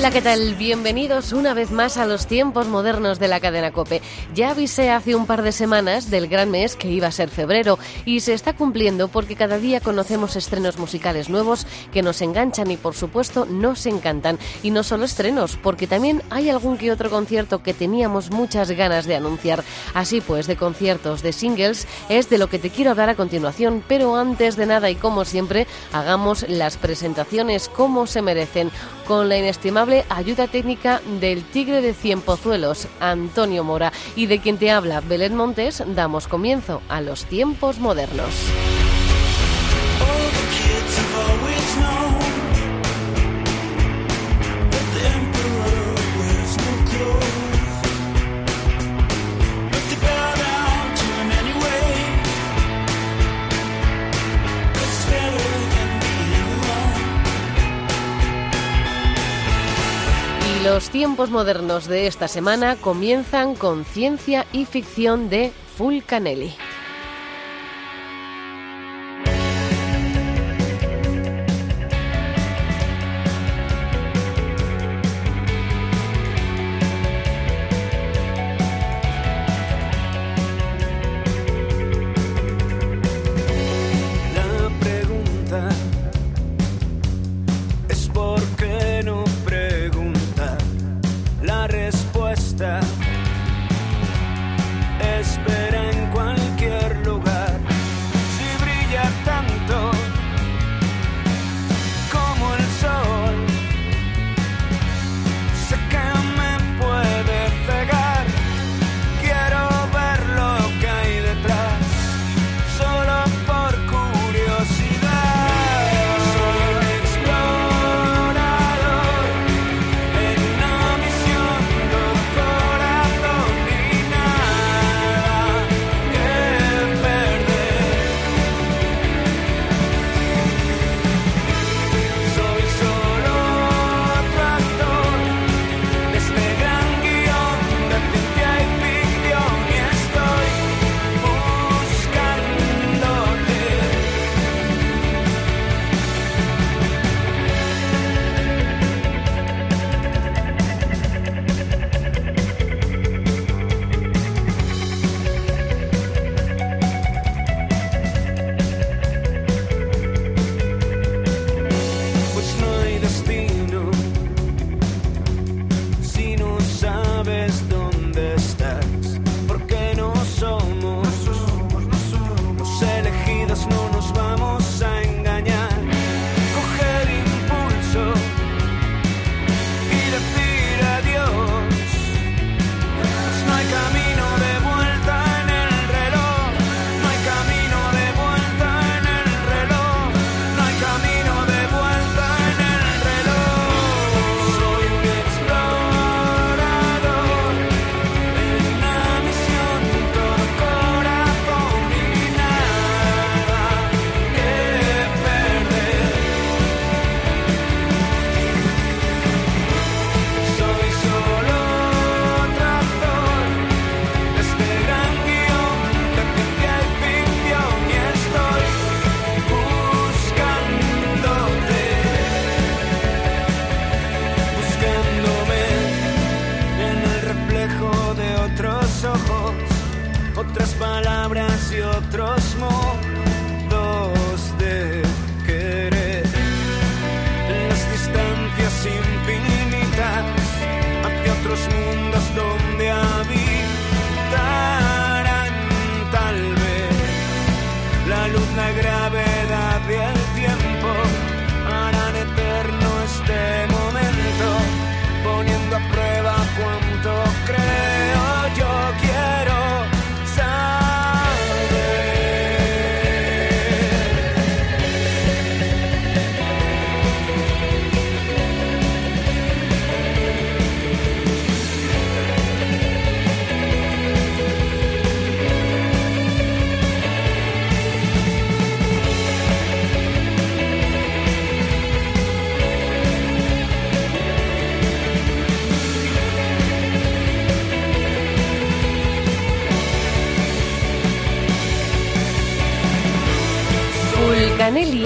Hola, ¿qué tal? Bienvenidos una vez más a los tiempos modernos de la cadena Cope. Ya avisé hace un par de semanas del gran mes que iba a ser febrero y se está cumpliendo porque cada día conocemos estrenos musicales nuevos que nos enganchan y por supuesto nos encantan. Y no solo estrenos, porque también hay algún que otro concierto que teníamos muchas ganas de anunciar. Así pues, de conciertos, de singles, es de lo que te quiero hablar a continuación, pero antes de nada y como siempre, hagamos las presentaciones como se merecen, con la inestimable ayuda técnica del Tigre de Cien Pozuelos, Antonio Mora, y de quien te habla, Belén Montes, damos comienzo a los tiempos modernos. Tiempos modernos de esta semana comienzan con ciencia y ficción de Fulcanelli. respuesta.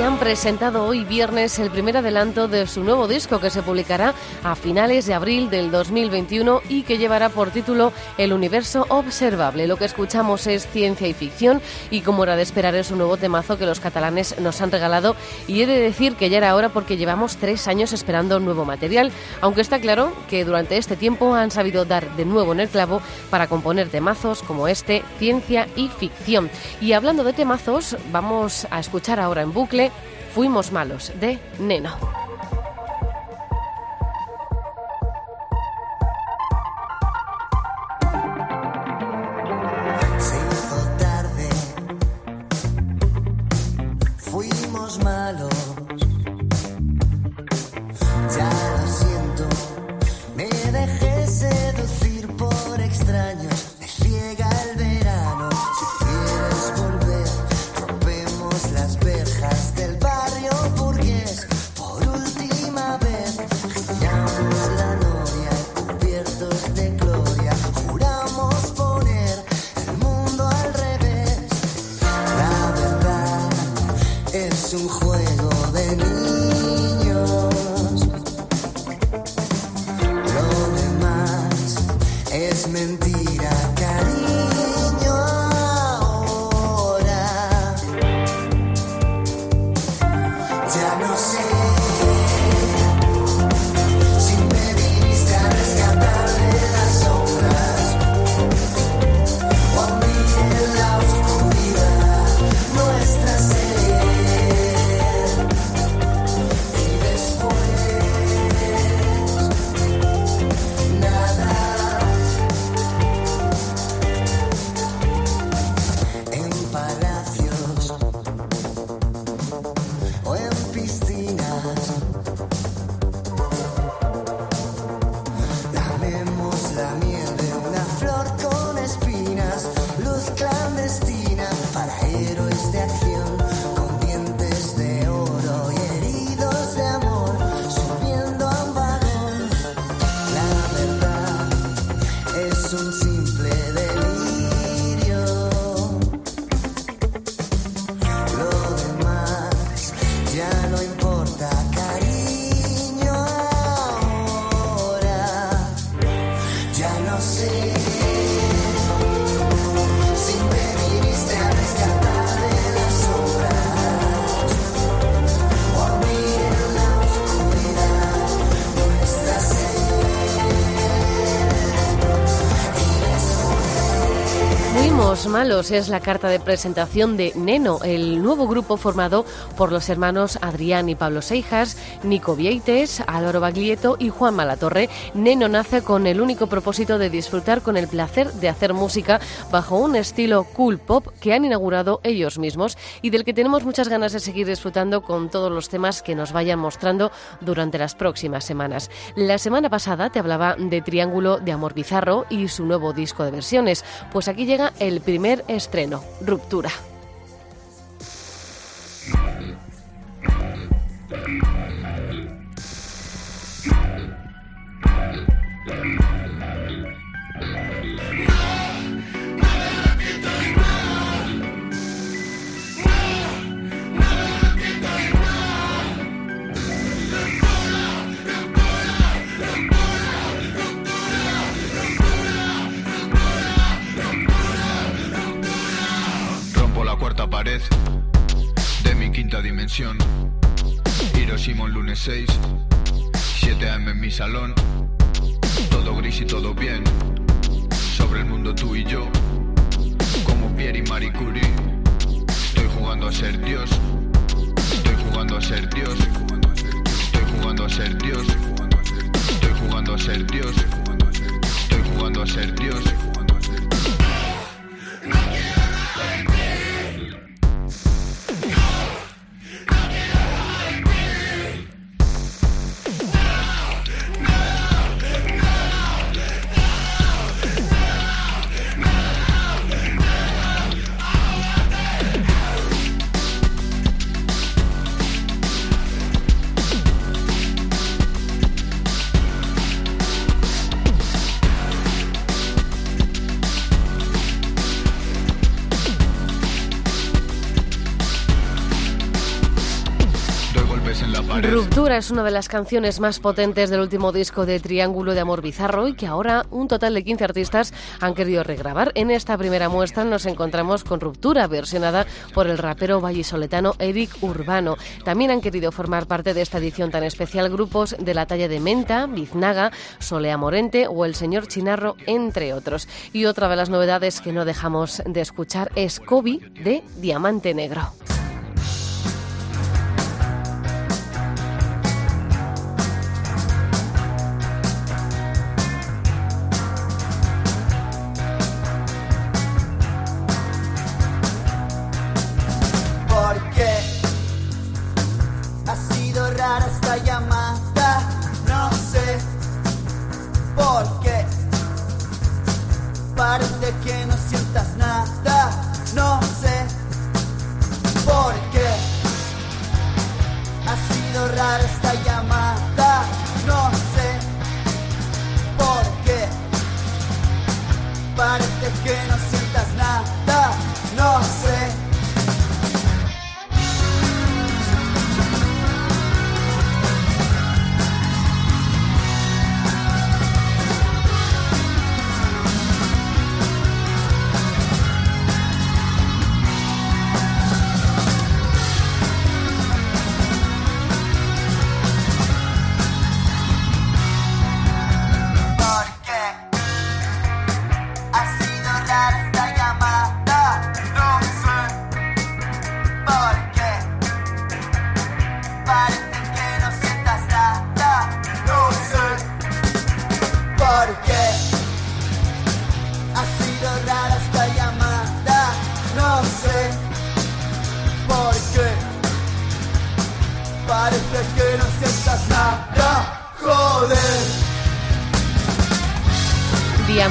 Han presentado hoy viernes el primer adelanto de su nuevo disco que se publicará a finales de abril del 2021 y que llevará por título El universo observable. Lo que escuchamos es ciencia y ficción y como era de esperar es un nuevo temazo que los catalanes nos han regalado y he de decir que ya era hora porque llevamos tres años esperando nuevo material, aunque está claro que durante este tiempo han sabido dar de nuevo en el clavo para componer temazos como este, ciencia y ficción. Y hablando de temazos, vamos a escuchar ahora en bucle Fuimos malos de Neno. Malos es la carta de presentación de Neno, el nuevo grupo formado por los hermanos Adrián y Pablo Seijas, Nico Vieites, Álvaro Baglietto y Juan Malatorre. Neno nace con el único propósito de disfrutar con el placer de hacer música bajo un estilo cool pop que han inaugurado ellos mismos y del que tenemos muchas ganas de seguir disfrutando con todos los temas que nos vayan mostrando durante las próximas semanas. La semana pasada te hablaba de Triángulo de Amor Bizarro y su nuevo disco de versiones, pues aquí llega el primer estreno, Ruptura. Dimensión. Hiroshima lunes 6, 7 am en mi salón. Todo gris y todo bien. Sobre el mundo tú y yo. Como Pierre y Marie Curie. Estoy jugando a ser Dios. Estoy jugando a ser Dios. Estoy jugando a ser Dios. Estoy jugando a ser Dios. Estoy jugando a ser Dios. Ruptura es una de las canciones más potentes del último disco de Triángulo de Amor Bizarro y que ahora un total de 15 artistas han querido regrabar. En esta primera muestra nos encontramos con Ruptura, versionada por el rapero vallisoletano Eric Urbano. También han querido formar parte de esta edición tan especial grupos de la talla de Menta, Biznaga, Solea Morente o El Señor Chinarro, entre otros. Y otra de las novedades que no dejamos de escuchar es Kobe de Diamante Negro. Sido rara esta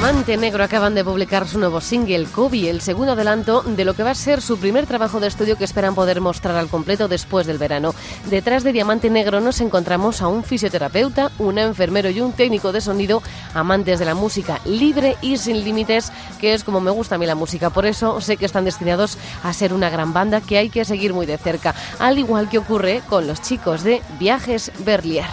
Diamante Negro acaban de publicar su nuevo single, Kobe, el segundo adelanto de lo que va a ser su primer trabajo de estudio que esperan poder mostrar al completo después del verano. Detrás de Diamante Negro nos encontramos a un fisioterapeuta, un enfermero y un técnico de sonido, amantes de la música libre y sin límites, que es como me gusta a mí la música. Por eso sé que están destinados a ser una gran banda que hay que seguir muy de cerca, al igual que ocurre con los chicos de Viajes Berlier.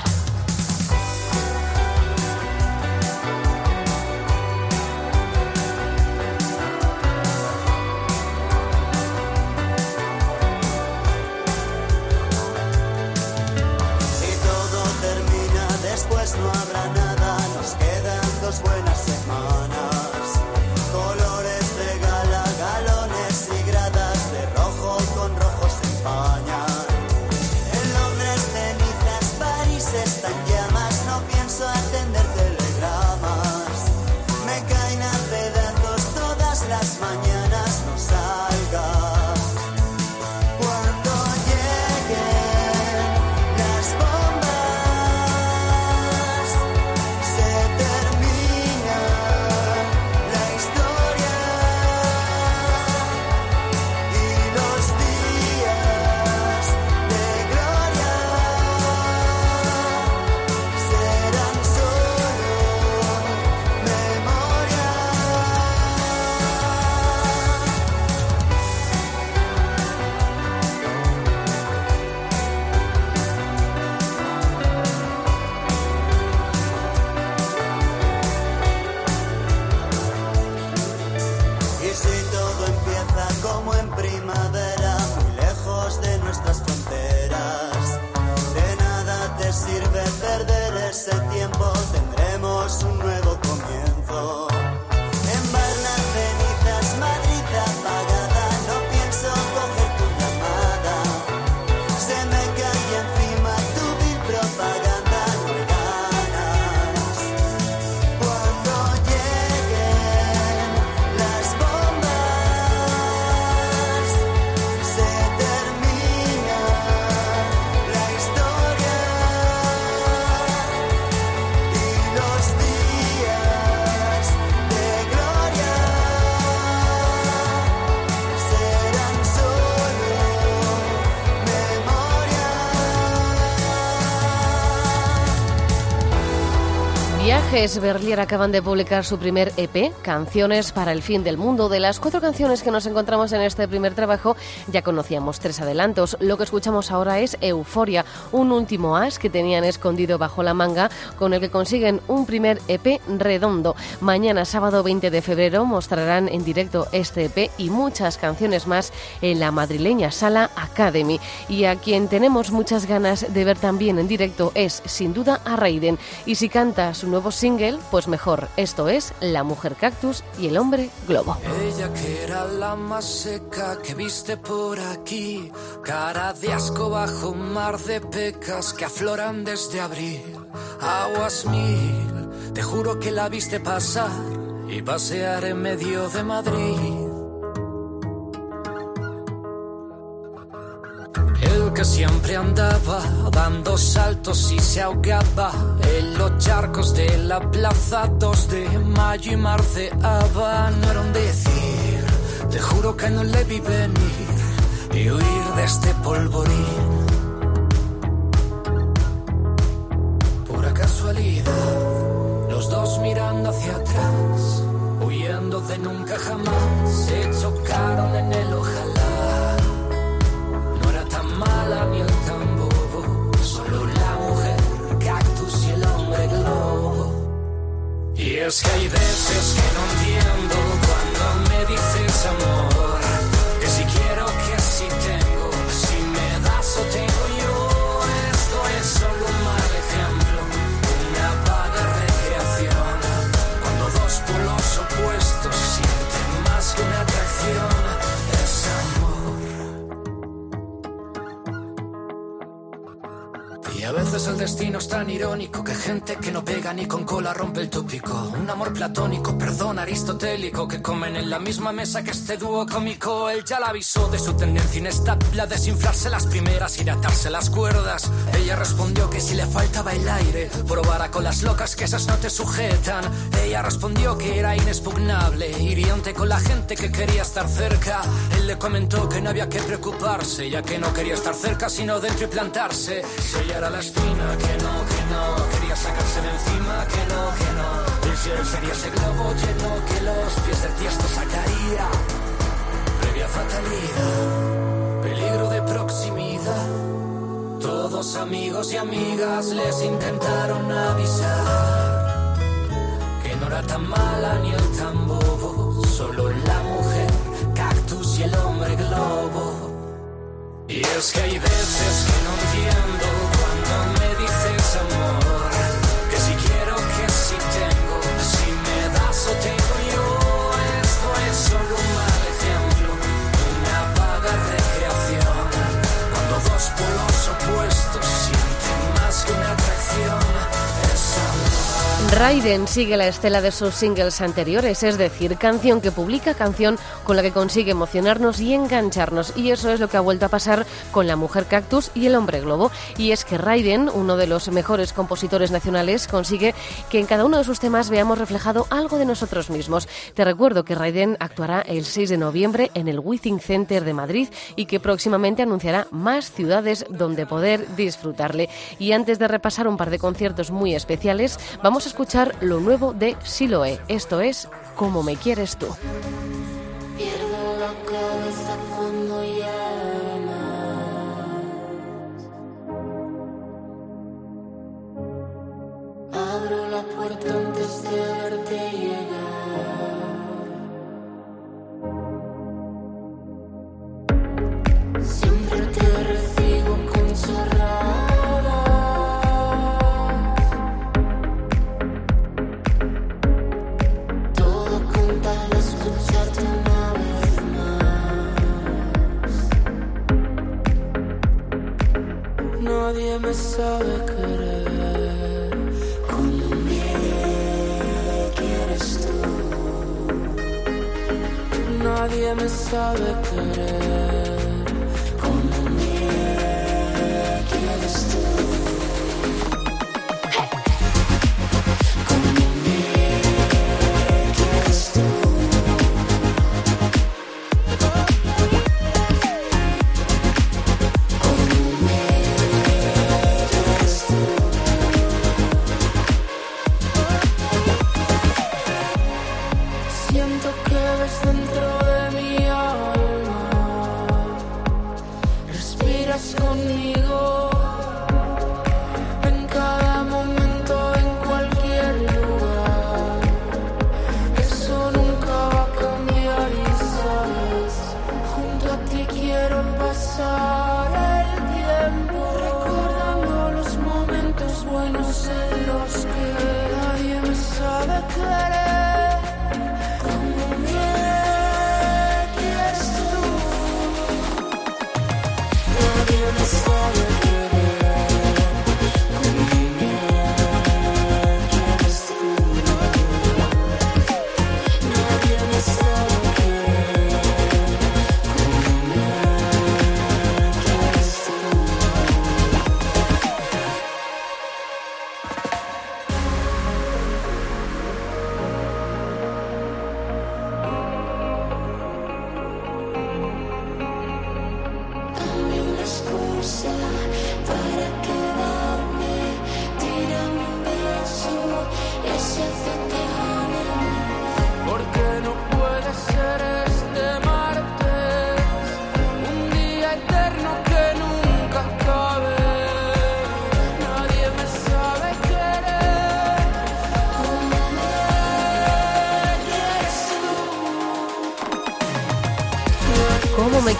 Después no habrá nada. Viajes Berlier acaban de publicar su primer EP, Canciones para el fin del mundo. De las cuatro canciones que nos encontramos en este primer trabajo, ya conocíamos tres adelantos. Lo que escuchamos ahora es Euforia, un último as que tenían escondido bajo la manga, con el que consiguen un primer EP redondo. Mañana, sábado 20 de febrero, mostrarán en directo este EP y muchas canciones más en la madrileña Sala Academy. Y a quien tenemos muchas ganas de ver también en directo es, sin duda, a Raiden. Y si canta su nuevo single, pues mejor. Esto es La Mujer Cactus y el Hombre Globo. Ella que era la más seca que viste por aquí, cara de asco bajo un mar de pecas que afloran desde abril. Aguas mil, te juro que la viste pasar y pasear en medio de Madrid. El que siempre andaba dando saltos y se ahogaba en los charcos de la plaza 2 de mayo y marceaba. No era un decir, te juro que no le vi venir y huir de este polvorín. Pura casualidad, los dos mirando hacia atrás, huyendo de nunca jamás, se chocaron en el Es que hay veces que no entiendo cuando me dices amor, destino es tan irónico que gente que no pega ni con cola rompe el tópico. Un amor platónico, perdón, aristotélico, que comen en la misma mesa que este dúo cómico. Él ya la avisó de su tendencia inestable a desinflarse las primeras y de atarse las cuerdas. Ella respondió que si le faltaba el aire, probara con las locas que esas no te sujetan. Ella respondió que era inexpugnable, hiriente con la gente que quería estar cerca. Él le comentó que no había que preocuparse, ya que no quería estar cerca, sino dentro y plantarse. Si la espina, que no, que no, quería sacarse de encima, que no, que no. El cielo sería ese globo lleno que los pies del tiesto sacaría. Previa fatalidad, peligro de proximidad. Todos amigos y amigas les intentaron avisar que no era tan mala ni el tan bobo, solo la mujer, cactus y el hombre globo. Y es que hay veces que no entiendo cuando me dices amor, Raiden sigue la estela de sus singles anteriores, es decir, canción que publica, canción con la que consigue emocionarnos y engancharnos. Y eso es lo que ha vuelto a pasar con La Mujer Cactus y El Hombre Globo. Y es que Raiden, uno de los mejores compositores nacionales, consigue que en cada uno de sus temas veamos reflejado algo de nosotros mismos. Te recuerdo que Raiden actuará el 6 de noviembre en el Withing Center de Madrid y que próximamente anunciará más ciudades donde poder disfrutarle. Y antes de repasar un par de conciertos muy especiales, vamos a escuchar lo nuevo de Siloe. Esto es Como me quieres tú. Pierdo la cabeza cuando llamas. Abro la puerta antes de verte dentro de mi alma, respiras conmigo.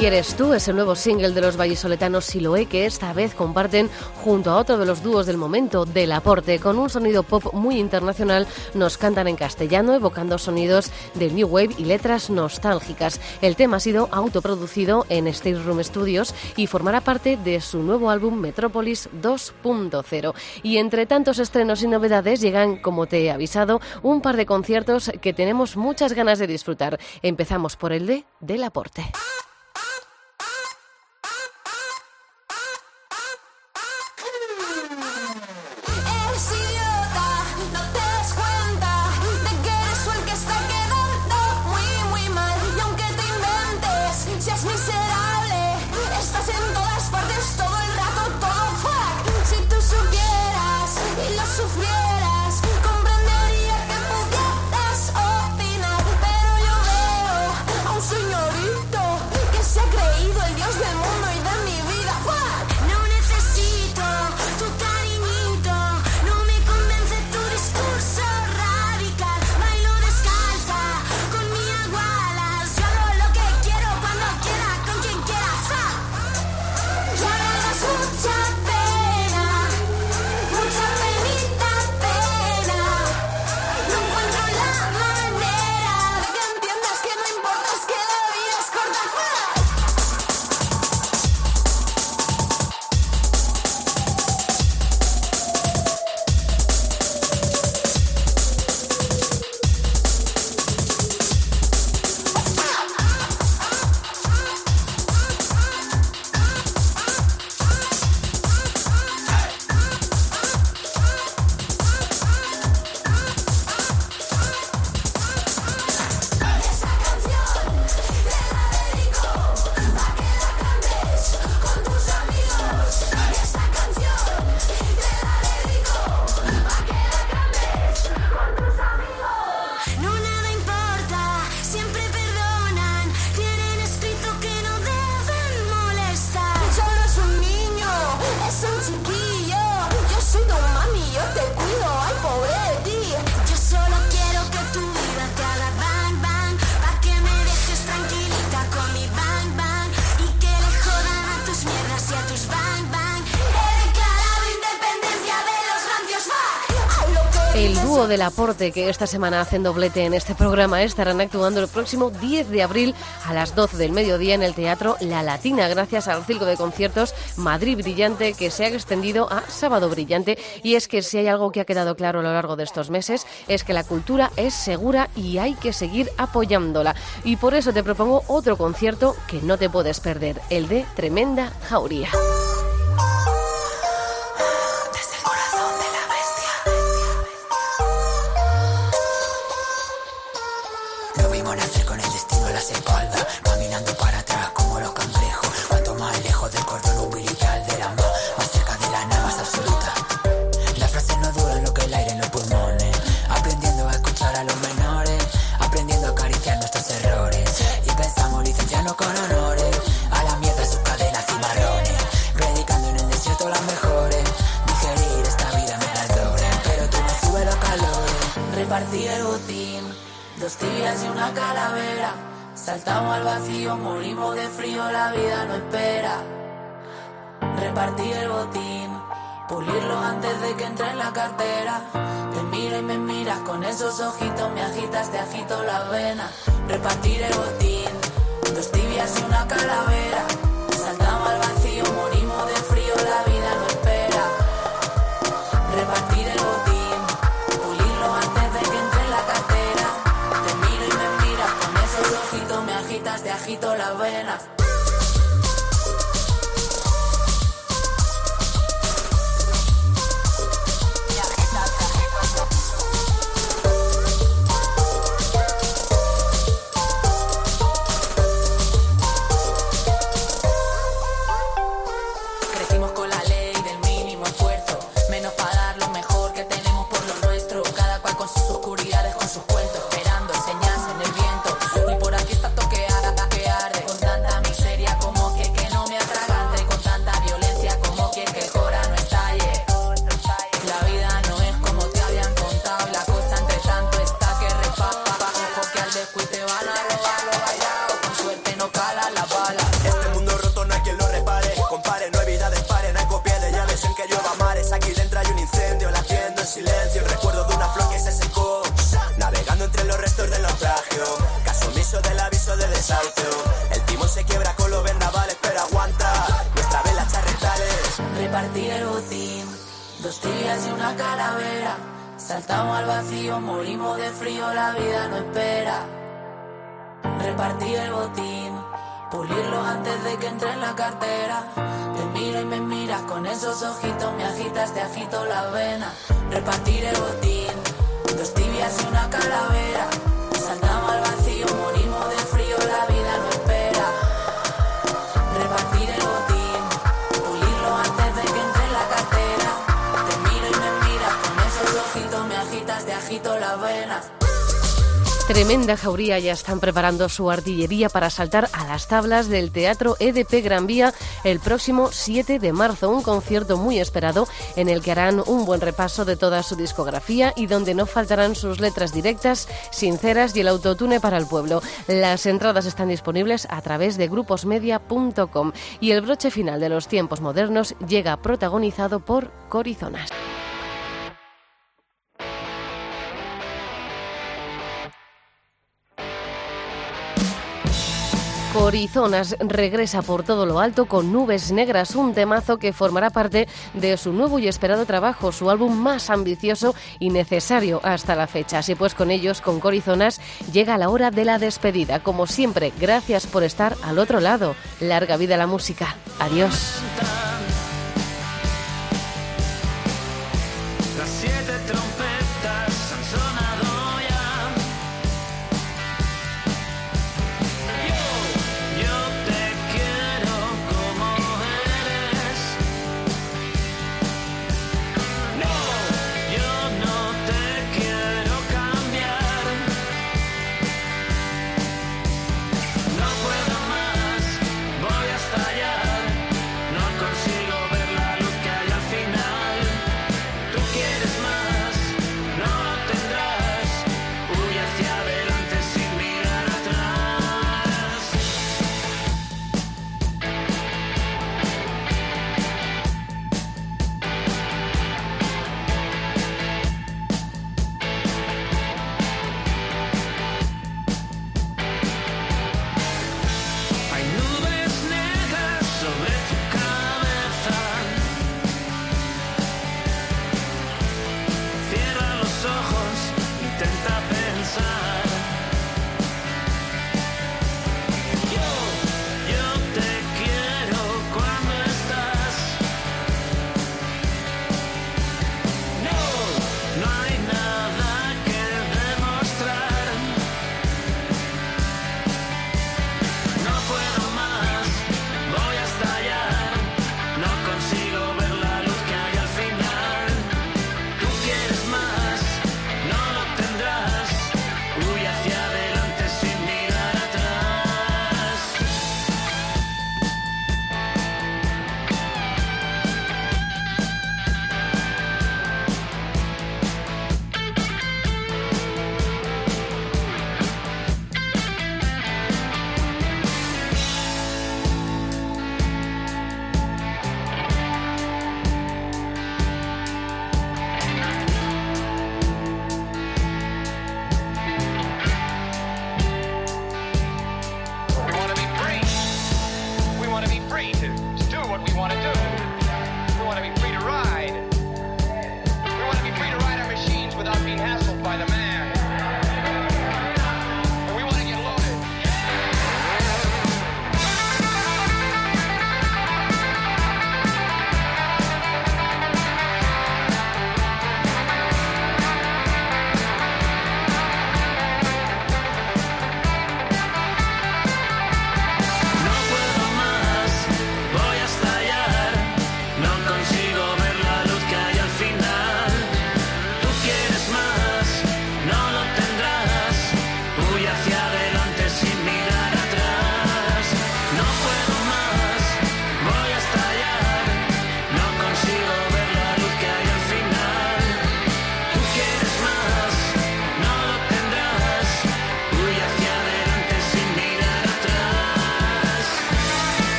Quieres tú es el nuevo single de los vallisoletanos Siloé que esta vez comparten junto a otro de los dúos del momento, Del Aporte. Con un sonido pop muy internacional nos cantan en castellano evocando sonidos de New Wave y letras nostálgicas. El tema ha sido autoproducido en State Room Studios y formará parte de su nuevo álbum Metrópolis 2.0. Y entre tantos estrenos y novedades llegan, como te he avisado, un par de conciertos que tenemos muchas ganas de disfrutar. Empezamos por el de Del Aporte. El dúo del aporte que esta semana hacen doblete en este programa estarán actuando el próximo 10 de abril a las 12 del mediodía en el Teatro La Latina, gracias al ciclo de conciertos Madrid Brillante que se ha extendido a Sábado Brillante. Y es que si hay algo que ha quedado claro a lo largo de estos meses es que la cultura es segura y hay que seguir apoyándola. Y por eso te propongo otro concierto que no te puedes perder, el de Tremenda Jauría. Repartí el botín, dos tibias y una calavera. Saltamos al vacío, morimos de frío, la vida no espera. Repartí el botín, pulirlo antes de que entre en la cartera. Te mira y me miras con esos ojitos, me agitas, te agito las venas. Repartir el botín, dos tibias y una calavera. Te esos ojitos, me agitas, te agito la vena. Repartir el botín, dos tibias y una calavera. Saltamos al vacío, morimos de frío, la vida no espera. Repartir el botín, pulirlo antes de que entre en la cartera. Te miro y me miras con esos ojitos, me agitas, te agito las venas. Tremenda jauría, ya están preparando su artillería para saltar a las tablas del Teatro EDP Gran Vía el próximo 7 de marzo, un concierto muy esperado en el que harán un buen repaso de toda su discografía y donde no faltarán sus letras directas, sinceras y el autotune para el pueblo. Las entradas están disponibles a través de gruposmedia.com y el broche final de los tiempos modernos llega protagonizado por Corizonas. Corizonas regresa por todo lo alto con Nubes Negras, un temazo que formará parte de su nuevo y esperado trabajo, su álbum más ambicioso y necesario hasta la fecha. Así pues, con ellos, con Corizonas, llega la hora de la despedida. Como siempre, gracias por estar al otro lado. Larga vida la música. Adiós.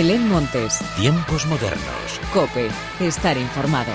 Belén Montes, Tiempos modernos. Cope, estar informado.